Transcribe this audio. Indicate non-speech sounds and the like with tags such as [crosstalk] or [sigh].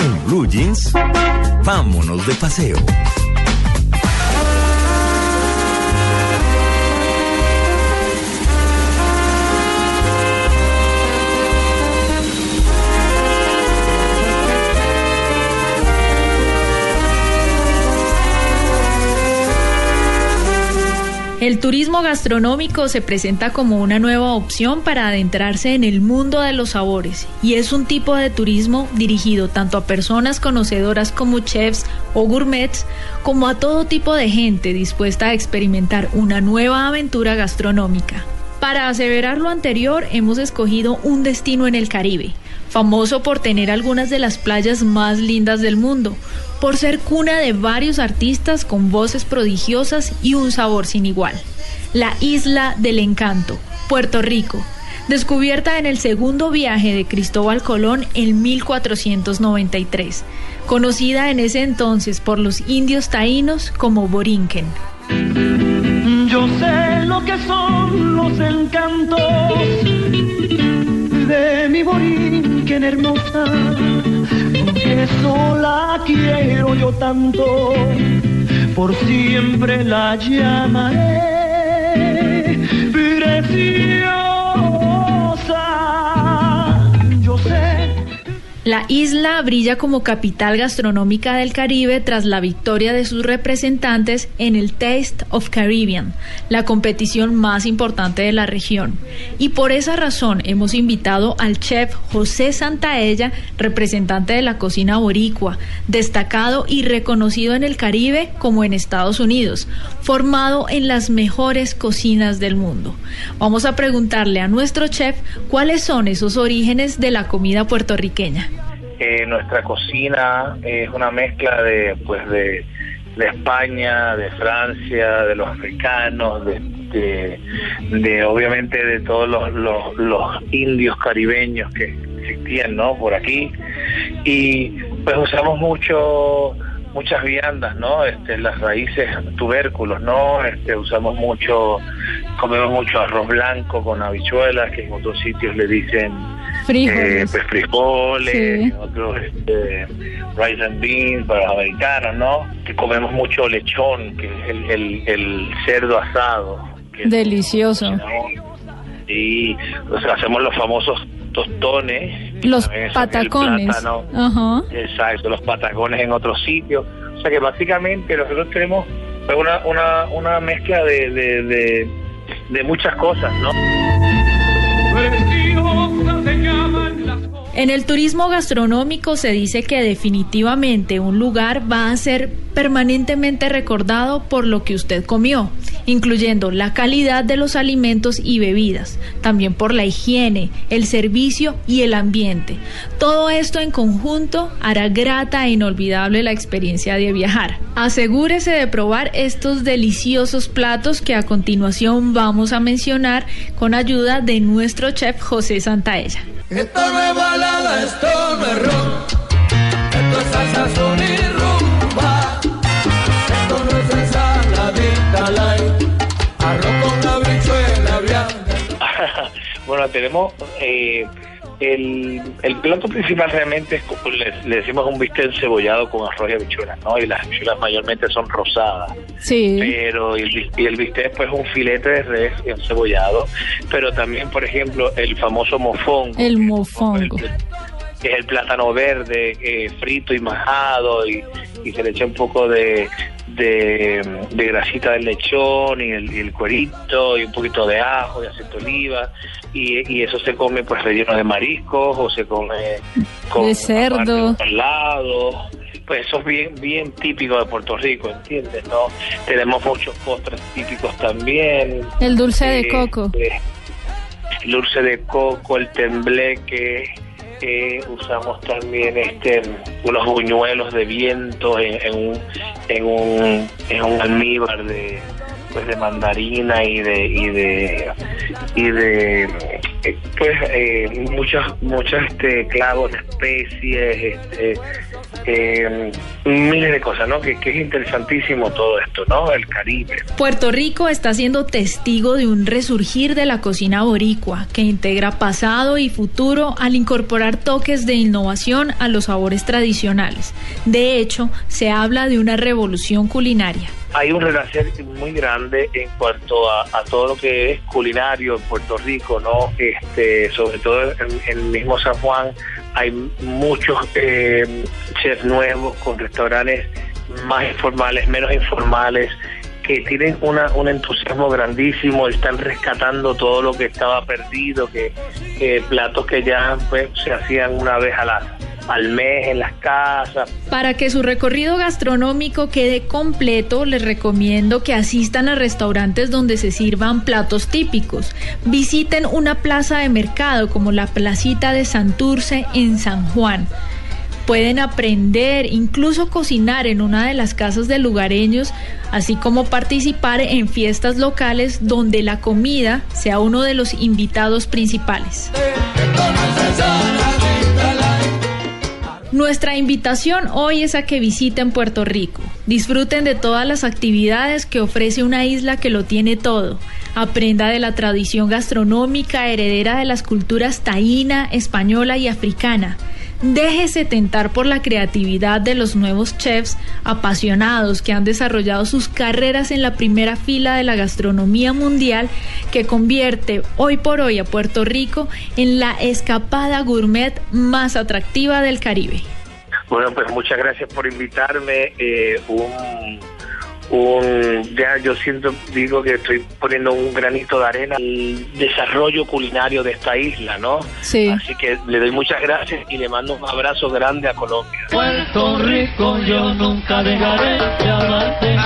En Blue Jeans, vámonos de paseo. El turismo gastronómico se presenta como una nueva opción para adentrarse en el mundo de los sabores y es un tipo de turismo dirigido tanto a personas conocedoras como chefs o gourmets como a todo tipo de gente dispuesta a experimentar una nueva aventura gastronómica. Para aseverar lo anterior hemos escogido un destino en el Caribe, famoso por tener algunas de las playas más lindas del mundo, por ser cuna de varios artistas con voces prodigiosas y un sabor sin igual. La Isla del Encanto, Puerto Rico, descubierta en el segundo viaje de Cristóbal Colón en 1493, conocida en ese entonces por los indios taínos como Borinquen. Yo sé lo que son los encantos de mi Borinquen hermosa que sola quiero yo tanto, por siempre la llamaré isla brilla como capital gastronómica del Caribe tras la victoria de sus representantes en el Taste of Caribbean, la competición más importante de la región. Y por esa razón hemos invitado al chef José Santaella, representante de la cocina boricua, destacado y reconocido en el Caribe como en Estados Unidos, formado en las mejores cocinas del mundo. Vamos a preguntarle a nuestro chef cuáles son esos orígenes de la comida puertorriqueña. Eh, nuestra cocina es una mezcla de pues de, España, de Francia, de los africanos, de, de, de obviamente de todos los, los, los indios caribeños que existían no por aquí y pues usamos mucho muchas viandas, ¿no? Este, las raíces, tubérculos, ¿no? Este, usamos mucho, comemos mucho arroz blanco con habichuelas, que en otros sitios le dicen Frijoles. eh, pues frijoles, Sí. otros este, rice and beans para los americanos, ¿no? Que comemos mucho lechón, que es el, el, el cerdo asado. que Delicioso. y o sea, hacemos los famosos tostones. Los patacones. plátano. Ajá. Exacto, los patacones en otros sitios. O sea que básicamente nosotros tenemos una, una, una mezcla de, de, de, de muchas cosas, ¿no? En el turismo gastronómico se dice que definitivamente un lugar va a ser permanentemente recordado por lo que usted comió, incluyendo la calidad de los alimentos y bebidas, también por la higiene, el servicio y el ambiente. Todo esto en conjunto hará grata e inolvidable la experiencia de viajar. Asegúrese de probar estos deliciosos platos que a continuación vamos a mencionar con ayuda de nuestro chef José Santaella. Esto no es balada, esto no es. Esto es salsa, son y rumba. Esto no es ensaladita light. Arroz con habichuela blanca. [laughs] bueno, tenemos eh, el, el plato principal realmente es como le, le decimos un bistec encebollado con arroz y habichuelas, ¿no? Y las habichuelas mayormente son rosadas. Sí. pero y y el bistec pues es un filete de res encebollado, pero también por ejemplo el famoso mofongo, El mofongo. que es el plátano verde eh, frito y majado y, y se le echa un poco de, de, de grasita del lechón y el, y el cuerito y un poquito de ajo y aceite de oliva y, y eso se come pues relleno de mariscos o se come con De cerdo. lado pues eso es bien bien típico de Puerto Rico ¿entiendes? no tenemos muchos postres típicos también El dulce de eh, coco. eh, el dulce de coco, el tembleque, Eh, usamos también este unos buñuelos de viento en, un en un en un almíbar de pues de mandarina y de y de y de eh, pues eh, muchos muchos este clavos especies este eh, miles de cosas, ¿no? Que, que, es interesantísimo todo esto, ¿no? El Caribe. Puerto Rico está siendo testigo de un resurgir de la cocina boricua que integra pasado y futuro al incorporar toques de innovación a los sabores tradicionales. De hecho, se habla de una revolución culinaria hay un renacer muy grande en cuanto a, todo lo que es culinario en Puerto Rico, ¿no? Este, sobre todo en, el mismo San Juan hay muchos eh, chefs nuevos con restaurantes más informales, menos informales, que tienen una, un entusiasmo grandísimo, están rescatando todo lo que estaba perdido, que, platos que ya pues, se hacían una vez a la, al mes en las casas. Para que su recorrido gastronómico quede completo, les recomiendo que asistan a restaurantes donde se sirvan platos típicos. Visiten una plaza de mercado como la Placita de Santurce en San Juan pueden aprender, incluso cocinar en una de las casas de lugareños, así como participar en fiestas locales donde la comida sea uno de los invitados principales. Nuestra invitación hoy es a que visiten Puerto Rico, disfruten de todas las actividades que ofrece una isla que lo tiene todo, aprenda de la tradición gastronómica heredera de las culturas taína, española y africana, Déjese tentar por la creatividad de los nuevos chefs apasionados que han desarrollado sus carreras en la primera fila de la gastronomía mundial que convierte hoy por hoy a Puerto Rico en la escapada gourmet más atractiva del Caribe. Bueno, pues muchas gracias por invitarme. Eh, un ya yo siento digo que estoy poniendo un granito de arena al desarrollo culinario de esta isla, ¿no? Sí. Así que le doy muchas gracias y le mando un abrazo grande a Colombia. Puerto Rico yo nunca dejaré de amarte.